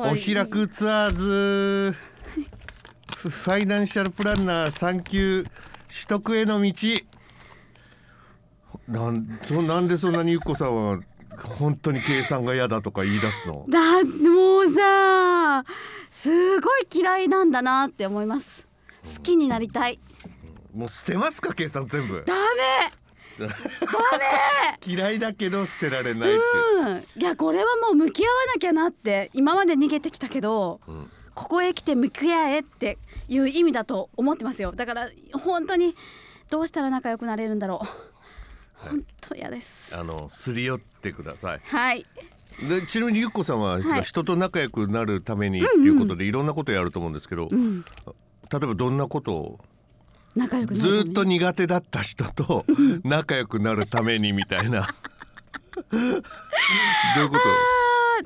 お開くツアーズフファイナンシャルプランナー3級取得への道。なんそなんでそんなにゆっこさんは本当に計算が嫌だとか言い出すの？だもうさすごい嫌いなんだなって思います。好きになりたい。もう捨てますか計算全部。ダメダメ。嫌いだけど捨てられないっていう、うん。いやこれはもう向き合わなきゃなって今まで逃げてきたけどうん。ここへ来て向き合えっていう意味だと思ってますよ。だから本当にどうしたら仲良くなれるんだろう。本当嫌です。あのすり寄ってください。はい。でちなみにゆっこさんは、はい。人と仲良くなるためにっていうことでいろんなことやると思うんですけど、うん。例えばどんなことを仲良くなるためにずっと苦手だった人と仲良くなるためにみたいな。どういうこ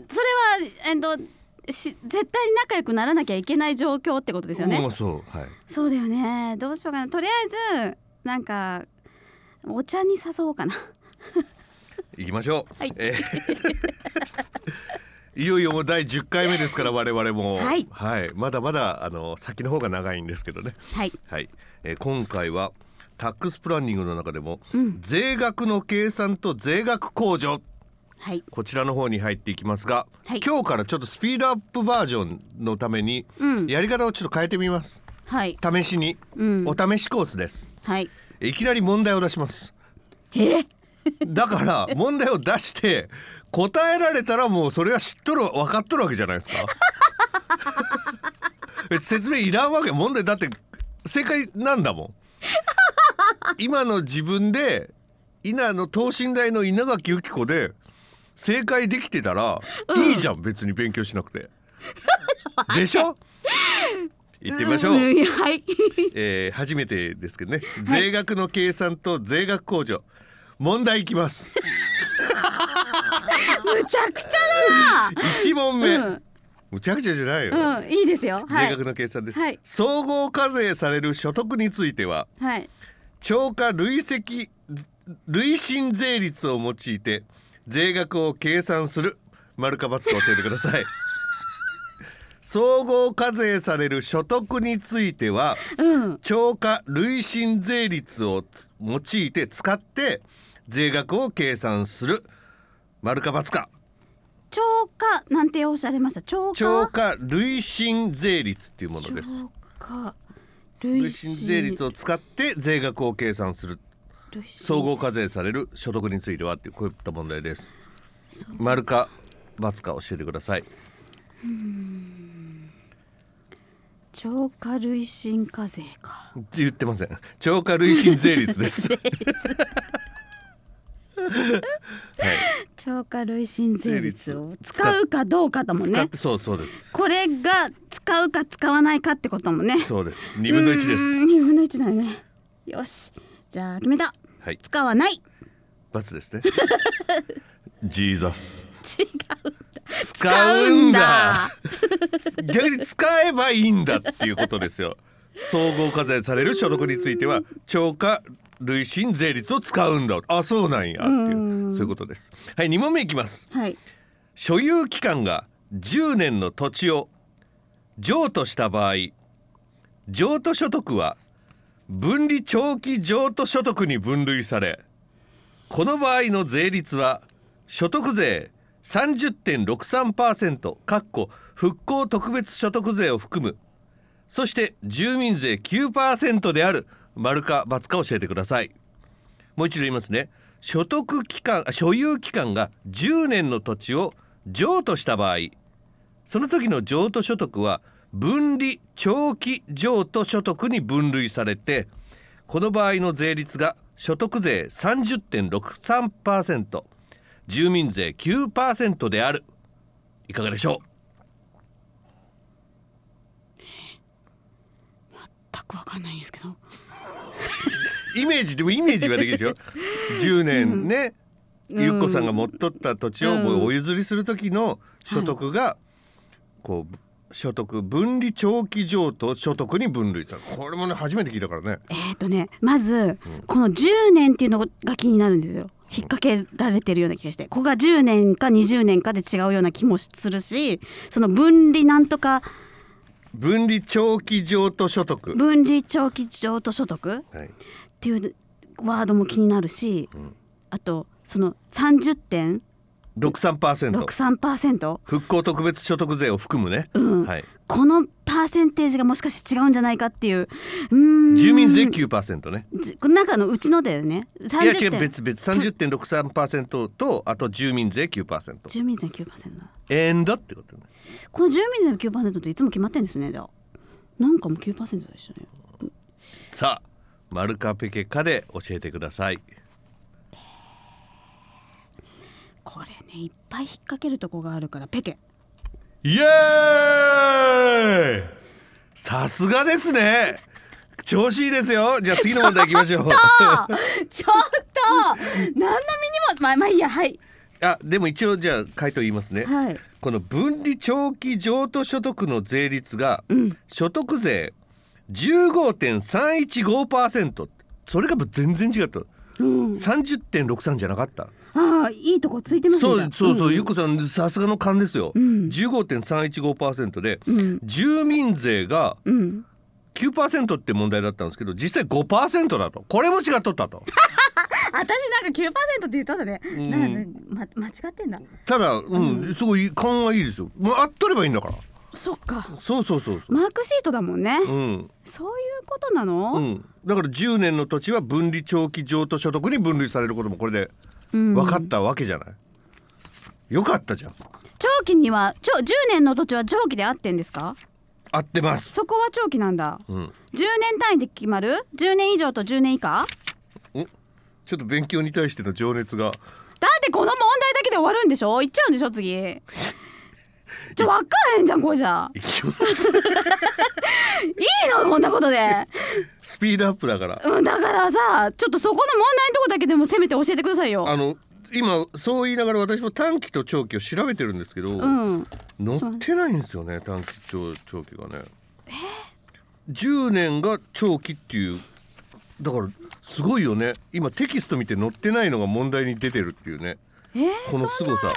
と？それはえっとし絶対に仲良くならなきゃいけない状況ってことですよね。もうそうはい。そうだよね。どうしようかな。とりあえずなんかお茶に誘おうかな。行きましょう、はい。えー いよいよもう第10回目ですから我々も。はい。まだまだあの先の方が長いんですけどね。はい。はい、えー今回はタックスプランニングの中でも、うん。税額の計算と税額控除。はい。こちらの方に入っていきますが、はい。今日からちょっとスピードアップバージョンのためにうん。やり方をちょっと変えてみます。はい。試しに、うん。お試しコースです。はい。いきなり問題を出します。え？だから問題を出して答えられたらもうそれは知っとる分かっとるわけじゃないですか。説明いらんわけ問題だって正解なんだもん。今の自分で稲の等身大の稲垣由紀子で正解できてたら、いいじゃん別に勉強しなくて。でしょ？行ってみましょう、んはい。えー初めてですけどね、税額の計算と税額控除。問題いきますむちゃくちゃ1問目、だなむちゃくちゃじゃないよ、うんうんいいですよ。はい。税額の計算です、はい。総合課税される所得についてははい。超過累積累進税率を用いて税額を計算する丸か×か教えてください。総合課税される所得についてはうん。超過累進税率をつ用いて使って税額を計算する丸か×か。超過なんておっしゃいました。超過？超過累進税率っていうものです。超過累累進税率を使って税額を計算する。総合課税される所得についてはっていうこういった問題です。丸か×か教えてください。超過累進課税か。言ってません。超過累進税率です。はい超過累進税率を使うかどうかだもんね。そうそうです。これが使うか使わないかってことだもんね。そうです。2分の1です。2分の1だね。よし。じゃあ決めた。はい。使わない×ですね。ジーザス違う使うんだ。逆に使えばいいんだっていうことですよ。総合課税される所得については超過累進税率を使うんだ。あそうなんや。っていう。そういうことです。はい2問目いきます。はい。所有期間が10年の土地を譲渡した場合譲渡所得は分離長期譲渡所得に分類されこの場合の税率は所得税30.63%かっこ復興特別所得税を含むそして住民税9%である丸か×か教えてください。もう一度言いますね。所得期間所有期間が10年の土地を譲渡した場合その時の譲渡所得は分離長期譲渡所得に分類されてこの場合の税率が所得税30.63%住民税9%である。いかがでしょ全くわかんないんですけど。うイメージでもイメージはできるでしょ？10年ね、ゆっこさんが持っとった土地をお譲りする時の所得がこう所得分離長期譲渡所得に分類される。これもね初めて聞いたからね。えっ、ー、とねまず、この10年っていうのが気になるんですよ。引っ掛けられてるような気がして。ここが10年か20年かで違うような気もするしその分離なんとか分離長期譲渡所得、分離長期譲渡所得？っはい、ていうワードも気になるし、ん。あとその30.63% 63%復興特別所得税を含むね、うん。はい、このパーセンテージがもしかして違うんじゃないかっていう。住民税9%ね。じ中のうちのだよね。いや違30う別々。30.63%とあと住民税9%住民税9%エンドってことね。この住民税の9%っていつも決まってんですねなんかも9%でしたね。さあマルカペケカで教えてください。これねいっぱい引っ掛けるとこがあるからペケイエーイ！さすがですね。調子いいですよ。じゃあ次の問題いきましょう。あちょっと何の身にもまあまあいいやはい。あでも一応じゃあ回答言いますね、はい。この分離長期譲渡所得の税率がうん。所得税15.315%それが全然違った。うん。30.63じゃなかったああいいとこついてますねそうそうそう、ん。ゆっこさんさすがの勘ですよ、うん。15.315%で、うん。住民税がうん。9%って問題だったんですけど実際5%だと。これも違っとったと。私なんか9%って言ったんだね、ん。なんかま間違ってんだ。ただうん、すごい勘はいいですよ。もうあっとればいいんだから。そっか。そうそうそうマークシートだもんね、うん。そういうことなの、うん、だから10年の土地は分離長期譲渡所得に分類されることもこれでうん分かったわけじゃない、よかったじゃん。長期にはちょ10年の土地は長期で合ってんですか？合ってます、そこは長期なんだ。うん、10年単位で決まる？10年以上と10年以下？おちょっと勉強に対しての情熱が。だってこの問題だけで終わるんでしょ？言っちゃうんでしょ？次ちょ分かへんじゃんこれじゃ。いいいの？こんなことで。スピードアップだから。うんだからさちょっとそこの問題のとこだけでもせめて教えてくださいよ。あの今そう言いながら私も短期と長期を調べてるんですけど、うん。載ってないんですよね短期長長期がね。10年が長期っていうだからすごいよね。今テキスト見て載ってないのが問題に出てるっていうね。えー、この凄さ。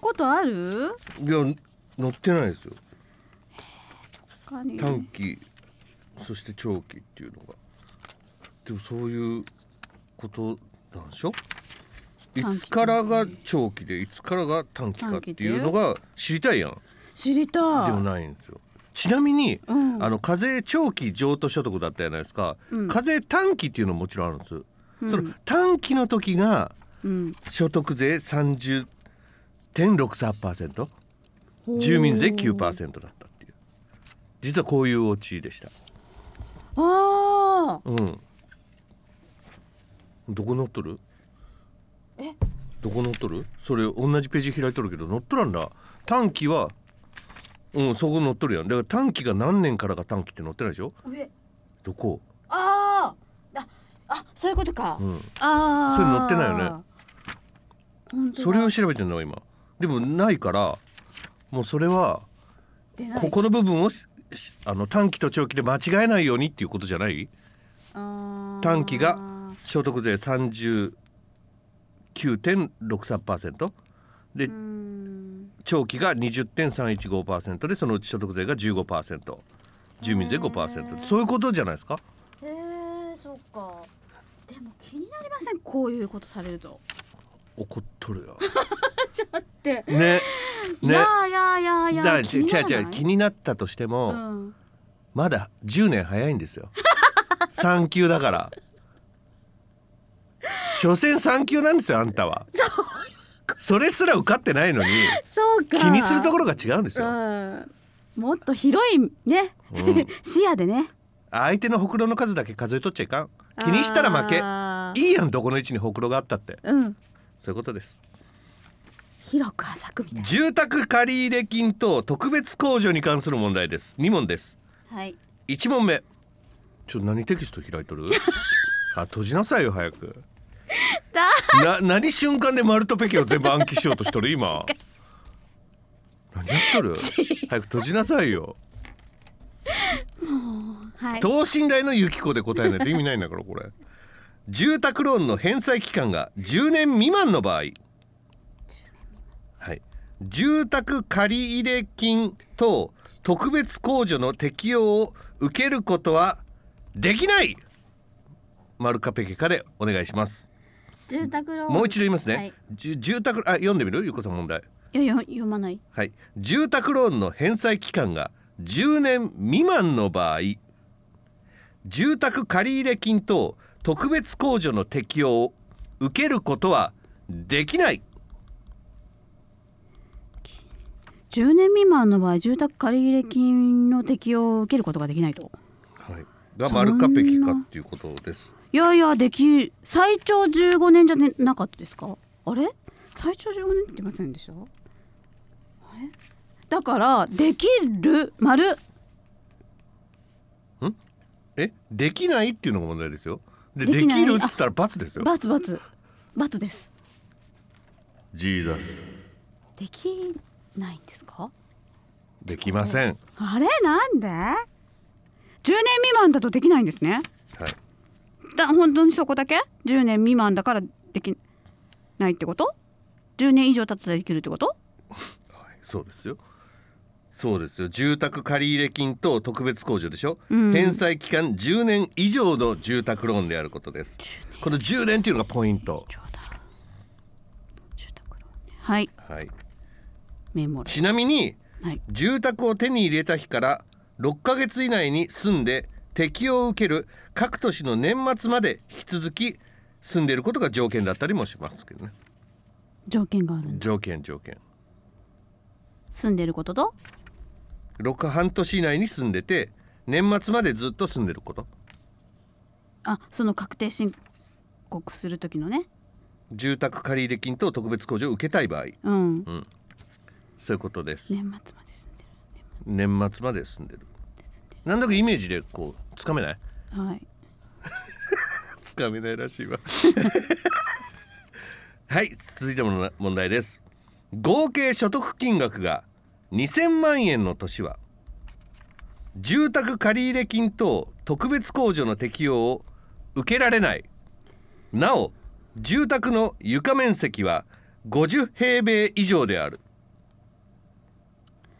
ことある？いや載ってないですよ。短期そして長期っていうのが。でもそういうことなんでしょ？いつからが長期でいつからが短期かっていうのが知りたいやん。知りたい。でもないんですよ。ちなみに、うん。あの課税長期譲渡所得だったじゃないですか、うん。課税短期っていうのももちろんあるんです、うん。その短期の時がうん。所得税30.63%住民税9%だったっていう。実はこういうオチでした。ああうん。どこ載っとる？え？どこ載っとる？それ同じページ開いとるけど載っとらんだ短期はうんそこ載っとるやん。だから短期が何年からが短期って載ってないでしょ？上。どこ？あー。ああそういうことか、うん。ああそれ載ってないよね。それを調べてんの今。でもないからもうそれはここの部分をあの短期と長期で間違えないようにっていうことじゃない？短期が所得税39.63%でうーん。長期が20.315%でそのうち所得税が15%住民税5%そういうことじゃないですか？へえそっか。でも気になりませんこういうことされると。怒っとるよ。で、ねね。いやいやいやいやだから違う違う気になったとしても、うん。まだ10年早いんですよ。産休だから。所詮産休なんですよあんたは。それすら受かってないのに気にするところが違うんですよ。うん。もっと広いね、うん。視野でね。相手のほくろの数だけ数えとっちゃいかん。気にしたら負け。いいやんどこの位置にほくろがあったって。うん。そういうことです広く浅くみたい住宅借入金等特別控除に関する問題です。2問です。なはい。1問目。ちょ何テキスト開いとる？あ閉じなさいよ早く。な何瞬間でマルトペケを全部暗記しようとしとる？今。何やっとる？早く閉じなさいよ。はい。等身大のユキコで答えないと意味ないんだからこれ。住宅ローンの返済期間が10年未満の場合。はい、住宅借入金等特別控除の適用を受けることはできない。丸かペケかでお願いします。住宅ローン。もう一度言いますね、はい、住宅あ読んでみる？ゆうこさん問題。いやいや読まない。はい。住宅ローンの返済期間が10年未満の場合住宅借入金等特別控除の適用を受けることはできない10年未満の場合住宅借入金の適用を受けることができないと。はい、が丸かペケかっていうことです。いやいやでき最長15年じゃ、ね、なかったですか？あれ？最長15年って言ってませんでした？あれ？だからできる丸。え、できないっていうのが問題ですよ。で、でできるっつったら罰ですよ。バツバツバツです。ジーザス。できないんですか？できません。あれ？なんで？10年未満だとできないんですねはい。だ本当にそこだけ？10年未満だからできないってこと？10年以上経ったらできるってこと？はい、そうですよ。そうですよ。住宅借入金と特別控除でしょ？うん返済期間10年以上の住宅ローンであることです。この10年っていうのがポイント。住宅ローンねはいはい。メモるちなみにはい。住宅を手に入れた日から6ヶ月以内に住んで適用を受ける各都市の年末まで引き続き住んでいることが条件だったりもしますけどね。条件がある条件条件。住んでることと？6半年以内に住んでて年末までずっと住んでること。あその確定申告する時のね。住宅借入金と特別控除を受けたい場合。うん、そういうことです、年末まで住んで年末まで住んでる。なんだかイメージでこうつかめない？るはい。つかめないらしいわ。はい続いての問題です。合計所得金額が2000万円の年は住宅借入金等特別控除の適用を受けられない。なお住宅の床面積は50平米以上である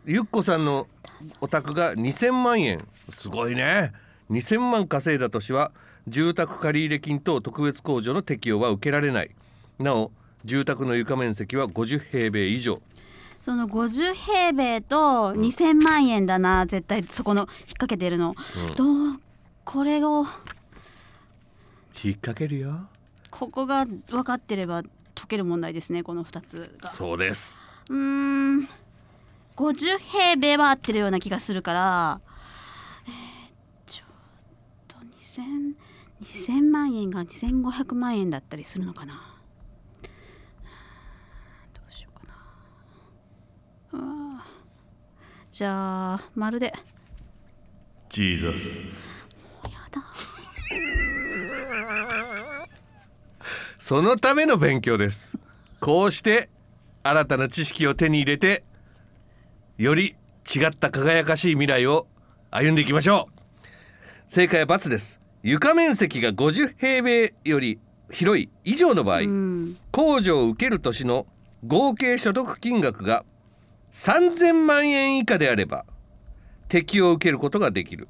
ゆっこさんのお宅が2000万円。すごいね。2000万稼いだ年は住宅借入金等特別控除の適用は受けられない。なお住宅の床面積は50平米以上。その50平米と2000万円だな、絶対そこの引っ掛けてるの、どうこれを引っ掛けるよ。ここが分かってれば解ける問題ですねこの2つが。そうです。うーん50平米は合ってるような気がするから、えーちょっと2000 2000万円が2500万円だったりするのかな。どうしようかな。うわじゃあまるで。ジーザスやだ。そのための勉強です。こうして新たな知識を手に入れてより違った輝かしい未来を歩んでいきましょう。正解は×です。床面積が50平米より広い以上の場合、うん。控除を受ける年の合計所得金額が3000万円以下であれば適用を受けることができる、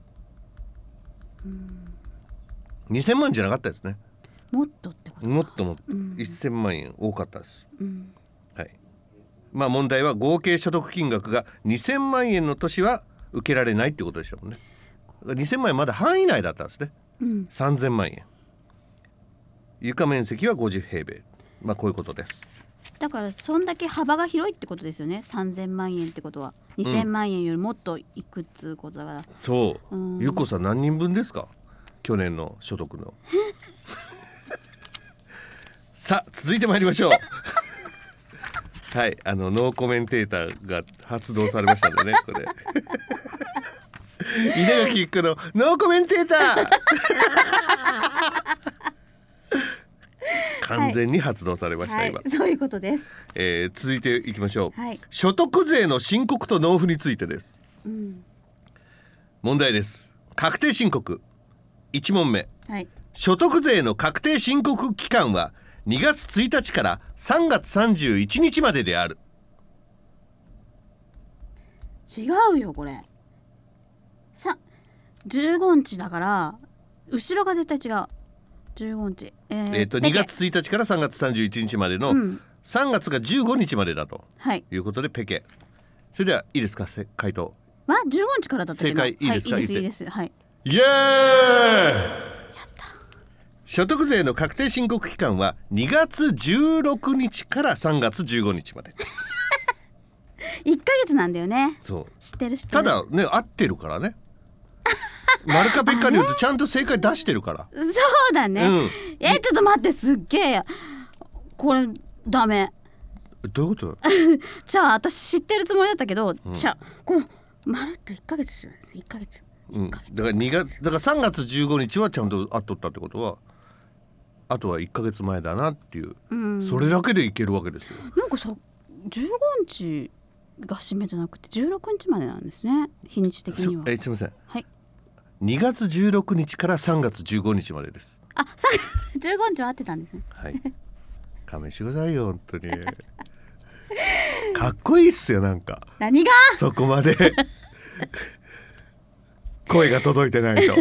2000万じゃなかったですね。もっとってこともっともっと。うん。1000万円多かったです、うん。はいまあ問題は合計所得金額が2000万円の年は受けられないってことでしたもんね2000万円まだ範囲内だったんですね。うん。3000万円。床面積は50平米。まあこういうことです。だからそんだけ幅が広いってことですよね。3000万円ってことは。2000万円よりもっといくっつうことだから、そう、うん。ゆっこさん何人分ですか？去年の所得の。さあ続いてまいりましょうはいあのノーコメンテーターが発動されましたのでねこれ。稲垣一子のノーコメンテーター。完全に発動されました、はい今、そういうことです。えー続いていきましょう、はい。所得税の申告と納付についてです。うん。問題です。確定申告。1問目。はい。所得税の確定申告期間は2月1日から3月31日までである。違うよこれ。さ15日だから後ろが絶対違う。15日。えーえー、と2ペケ月1日から3月31日までのうん。3月が15日までだとはい。いうことでペケ。それではいいですか？せ回答。は15日からだったっけな正解いいですか？はい、いいですいいです。はい。イエーイ所得税の確定申告期間は2月16日から3月15日まで。1ヶ月なんだよね。そう。知ってる知ってたるだね合ってるからね。丸かペッカで言うと ちゃんと正解出してるから。そうだね、うん。えちょっと待ってすっげえ。これダメ。どういうこと？じゃあ私知ってるつもりだったけど、じゃあこのまるっと1ヶ月ですよね1ヶ月。うん、だから2月だから3月15日はちゃんと合っとったってことはあとは1か月前だなっていう、うん。それだけでいけるわけですよ。なんかさ15日が締めじゃなくて16日までなんですね日にち的そには。えすみません。はい。2月16日から3月15日までです。あさ 15日は合ってたんですね。はい。勘弁してくださいよ本当に。かっこいいっすよなんか。何が？そこまで。声が届いてないと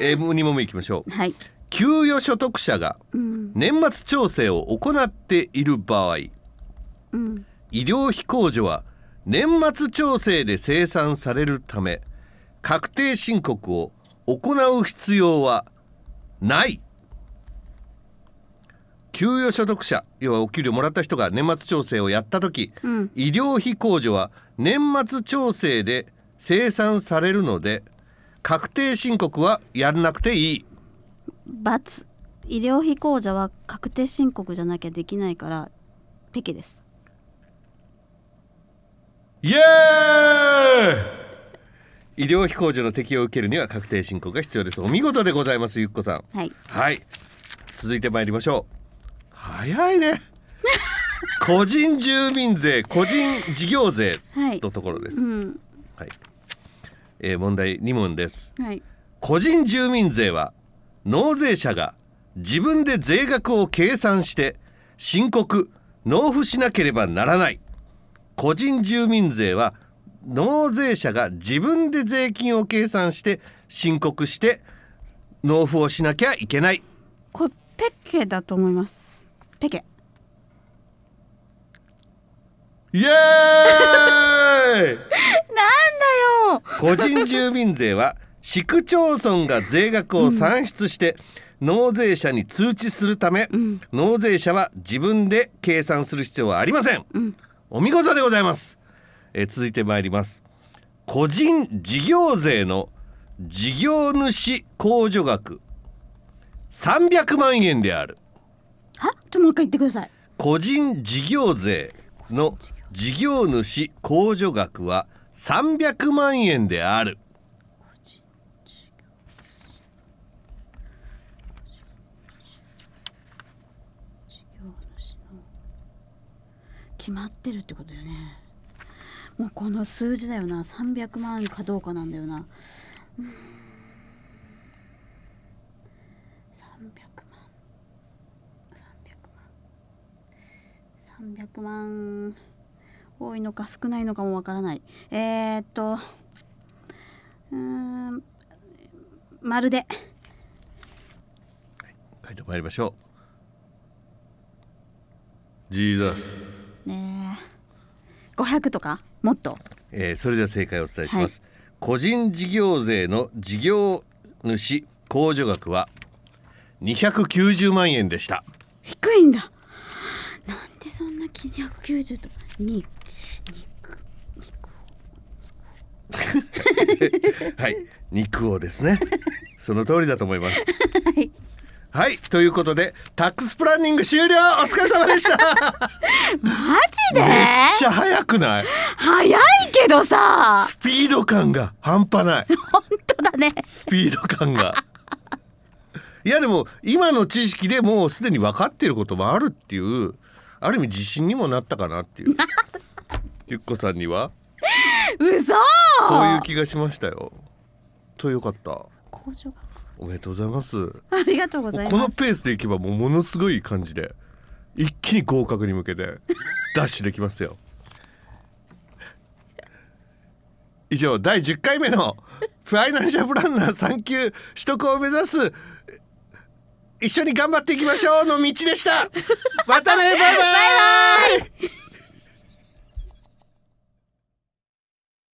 えー、もう2問目いきましょう。はい。給与所得者がうん。年末調整を行っている場合うん。医療費控除は年末調整で生産されるため確定申告を行う必要はない。給与所得者要はお給料もらった人が年末調整をやった時、うん。医療費控除は年末調整で生産されるので確定申告はやらなくていい×医療費控除は確定申告じゃなきゃできないからペケです。イエーイ！医療費控除の適用を受けるには確定申告が必要です。お見事でございますゆっこさん。はい。はい。続いて参りましょう。早いね。個人住民税個人事業税はい。のところです、うん。はいえー問題2問です。はい。個人住民税は納税者が自分で税額を計算して申告納付しなければならない。個人住民税は納税者が自分で税金を計算して申告して納付をしなきゃいけない。これペケだと思います。ペケ。イエーイなんだよ個人住民税は市区町村が税額を算出して納税者に通知するため、ん。納税者は自分で計算する必要はありません、ん。お見事でございます、えー続いてまいります。個人事業税の事業主控除額。300万円である。は？ちょもう一回言ってください。個人事業税の事業主控除額は300万円である。決まってるってことよねもうこの数字だよな300万かどうかなんだよなうん300万300万300万多いのか少ないのかもわからない。えー、っとうーんまるで。書いてまいりましょう。ジーザス、ねえ。500とか？もっと？えーそれでは正解をお伝えします、個人事業税の事業主控除額は290万円でした。低いんだ。なんでそんな290と？に はい。肉をですね。その通りだと思います。はい。はい。ということでタックスプランニング終了。お疲れ様でした。マジで？めっちゃ早くない？早いけどさ。スピード感が半端ない。本当だね。スピード感が。いやでも今の知識でもうすでに分かっていることもあるっていうある意味自信にもなったかなっていう ゆっこさんには？嘘！そういう気がしましたよ。とよかった。個控除額おめでとうございます。ありがとうございます。このペースでいけばもうものすごい感じで一気に合格に向けて ダッシュできますよ。以上第10回目のファイナンシャルプランナー3級取得を目指す一緒に頑張っていきましょうの道でした。またねバイバイ！バイバイ